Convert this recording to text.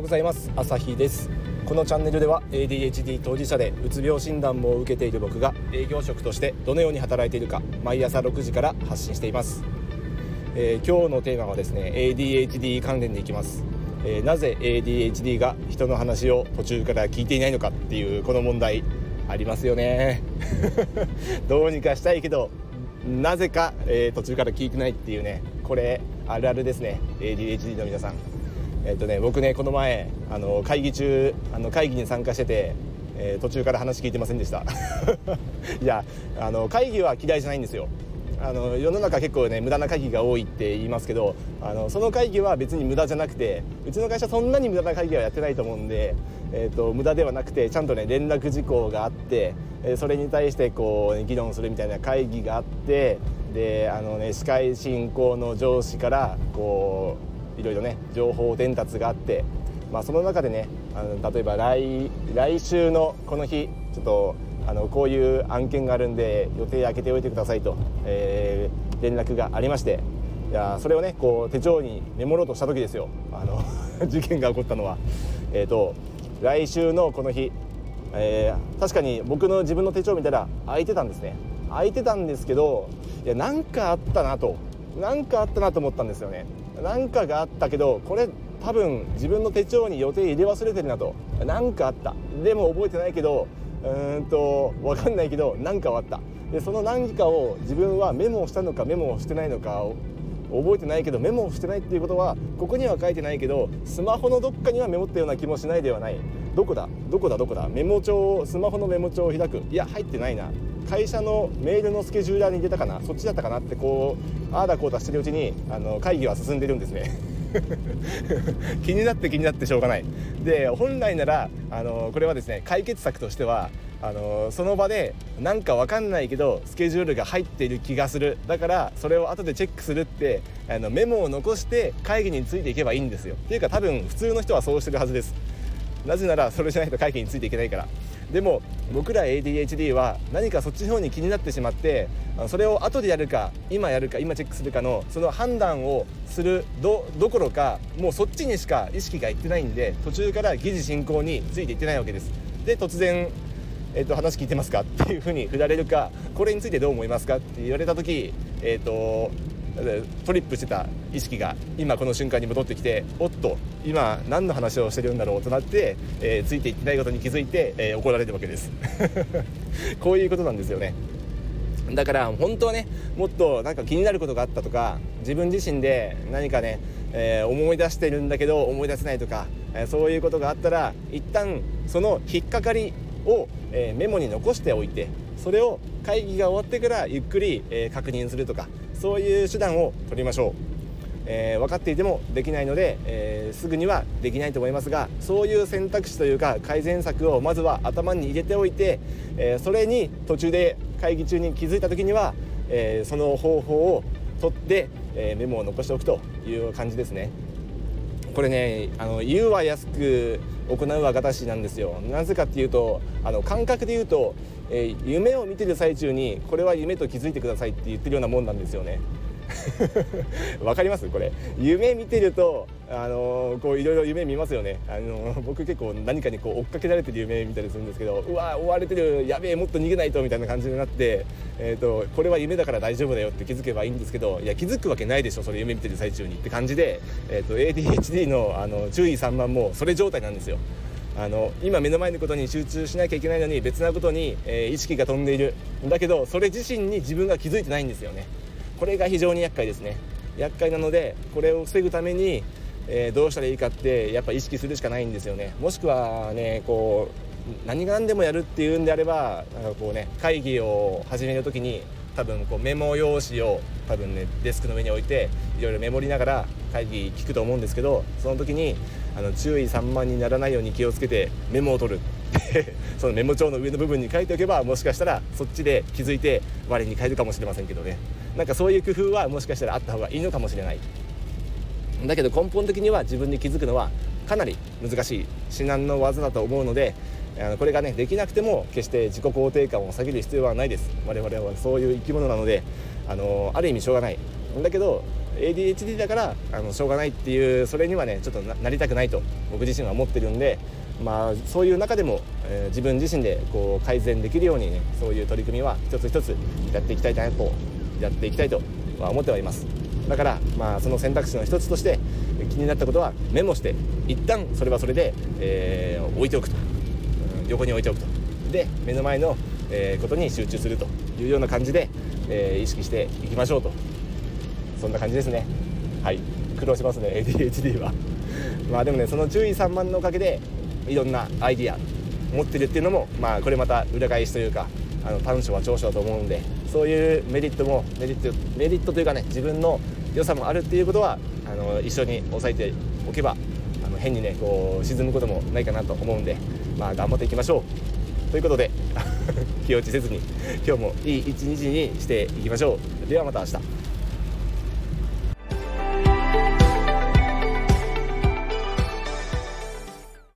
ようございます。朝日です。このチャンネルでは ADHD 当事者でうつ病診断も受けている僕が営業職としてどのように働いているか毎朝6時から発信しています、えー、今日のテーマはですね ADHD 関連でいきます、えー、なぜ ADHD が人の話を途中から聞いていないのかっていうこの問題ありますよね。どうにかしたいけどなぜか、えー、途中から聞いてないっていうねこれあるあるですね。ADHD の皆さん。えっ、とね僕ねこの前あの会議中あの会議に参加してて、えー、途中から話聞いてませんでした。いやあの会議は嫌いじゃないんですよ。あの世の中結構ね無駄な会議が多いって言いますけどあのその会議は別に無駄じゃなくてうちの会社そんなに無駄な会議はやってないと思うんで、えーと、無駄ではなくてちゃんとね連絡事項があって、え、それに対してこう、ね、議論するみたいな会議があってであの、ね、司会進行の上司からこういろいろね情報伝達があって、まあ、その中でねあの例えば来来週のこの日ちょっとあのこういう案件があるんで予定空けておいてくださいと、えー、連絡がありましていやそれをねこう手帳にメモろうとした時ですよ。あの 事件が起こったのは。えーと、来週のこの日、えー、確かに僕の自分の手帳見たら空いてたんですね。空いてたんですけどいや何かあったなと。何かあったなと思ったんですよね。何かがあったけどこれ多分自分の手帳に予定入れ忘れてるなと。何かあった。でも覚えてないけどうーんと分かんないけど何かはあった。でその何かを自分はメモをしたのかメモをしてないのか覚えてないけどメモをしてないっていうことはここには書いてないけどスマホのどっかにはメモったような気もしないではない。どこだ？どこだ？どこだ？メモ帳をスマホのメモ帳を開く。いや入ってないな。会社のメールのスケジューラーに出たかな？そっちだったかなってこうああだこうだしてるうちにあの会議は進んでるんですね。気になって気になってしょうがない。で本来ならあのこれはですね解決策としてはあのその場でなんか分かんないけどスケジュールが入っている気がする。だからそれを後でチェックするってあのメモを残して会議についていけばいいんですよ。っていうか多分普通の人はそうしてるはずです。なぜならそれじゃないと会議についていけないから。でも僕ら ADHD は何かそっちの方に気になってしまってそれを後でやるか今やるか今チェックするかのその判断をするどころかもうそっちにしか意識がいってないんで途中から議事進行についていってないわけです。で突然えーと、話聞いてますか？っていうふうに振られるか これについてどう思いますか？って言われた時、えーとトリップしてた意識が今この瞬間に戻ってきておっと今何の話をしてるんだろうとなって、えー、ついていってないことに気づいて、えー、怒られるわけです。こういうことなんですよね。だから本当はねもっとなんか気になることがあったとか自分自身で何かね、えー、思い出してるんだけど思い出せないとか、えそういうことがあったら一旦その引っかかりを、えメモに残しておいてそれを会議が終わってからゆっくり、え確認するとかそういう手段を取りましょう、えー、分かっていてもできないので、えー、すぐにはできないと思いますがそういう選択肢というか改善策をまずは頭に入れておいて、えー、それに途中で会議中に気づいた時には、えその方法を取って、えメモを残しておくという感じですね。これねあの言うは安く行うは形なんですよなぜかっていうとあの感覚で言うとえー、夢を見てる最中にこれは夢と気づいてくださいって言ってるようなもんなんですよね。わかります？これ。夢見てるとあのー、こういろいろ夢見ますよね。あのー、僕結構何かにこう追っかけられてる夢見たりするんですけどうわ追われてる。やべえもっと逃げないとみたいな感じになって、えーと、これは夢だから大丈夫だよって気づけばいいんですけどいや気づくわけないでしょそれ夢見てる最中にって感じで、えーと、ADHD のあの注意散漫もそれ状態なんですよ。あの今目の前のことに集中しなきゃいけないのに別なことに、えー、意識が飛んでいる。だけどそれ自身に自分が気づいてないんですよね。これが非常に厄介ですね。厄介なのでこれを防ぐために、え、どうしたらいいかってやっぱ意識するしかないんですよね。もしくはねこう何が何でもやるっていうんであればなんかこうね会議を始める時に多分こうメモ用紙を多分ねデスクの上に置いていろいろメモりながら会議聞くと思うんですけどその時にあの注意散漫にならないように気をつけてメモを取る。そのメモ帳の上の部分に書いておけばもしかしたらそっちで気づいて我に変えるかもしれませんけどね。なんかそういう工夫はもしかしたらあった方がいいのかもしれない。だけど根本的には自分に気づくのはかなり難しい至難の技だと思うのでこれがねできなくても決して自己肯定感を下げる必要はないです。我々はそういう生き物なのであのある意味しょうがない。だけど ADHD だからあのしょうがないっていうそれにはねちょっとなりたくないと僕自身は思ってるんで、まあ、そういう中でも、えー、自分自身でこう改善できるようにねそういう取り組みは一つ一つやっていきたいなとやっていきたいとは思ってはいます。だから、まあ、その選択肢の一つとして気になったことはメモして一旦それはそれで、えー、置いておくと、うん、横に置いておくと。で目の前の、えー、ことに集中するというような感じで、えー、意識していきましょうと。そんな感じですね。はい。苦労しますね ADHD は。まあでもねその注意散漫のおかげでいろんなアイディア持ってるっていうのもまあこれまた裏返しというかあの短所は長所だと思うんでそういうメリットもメリットメリットというかね自分の良さもあるっていうことはあの一緒に押さえておけばあの変にねこう沈むこともないかなと思うんでまあ頑張っていきましょう。ということで 気落ちせずに今日もいい一日にしていきましょう。ではまた明日。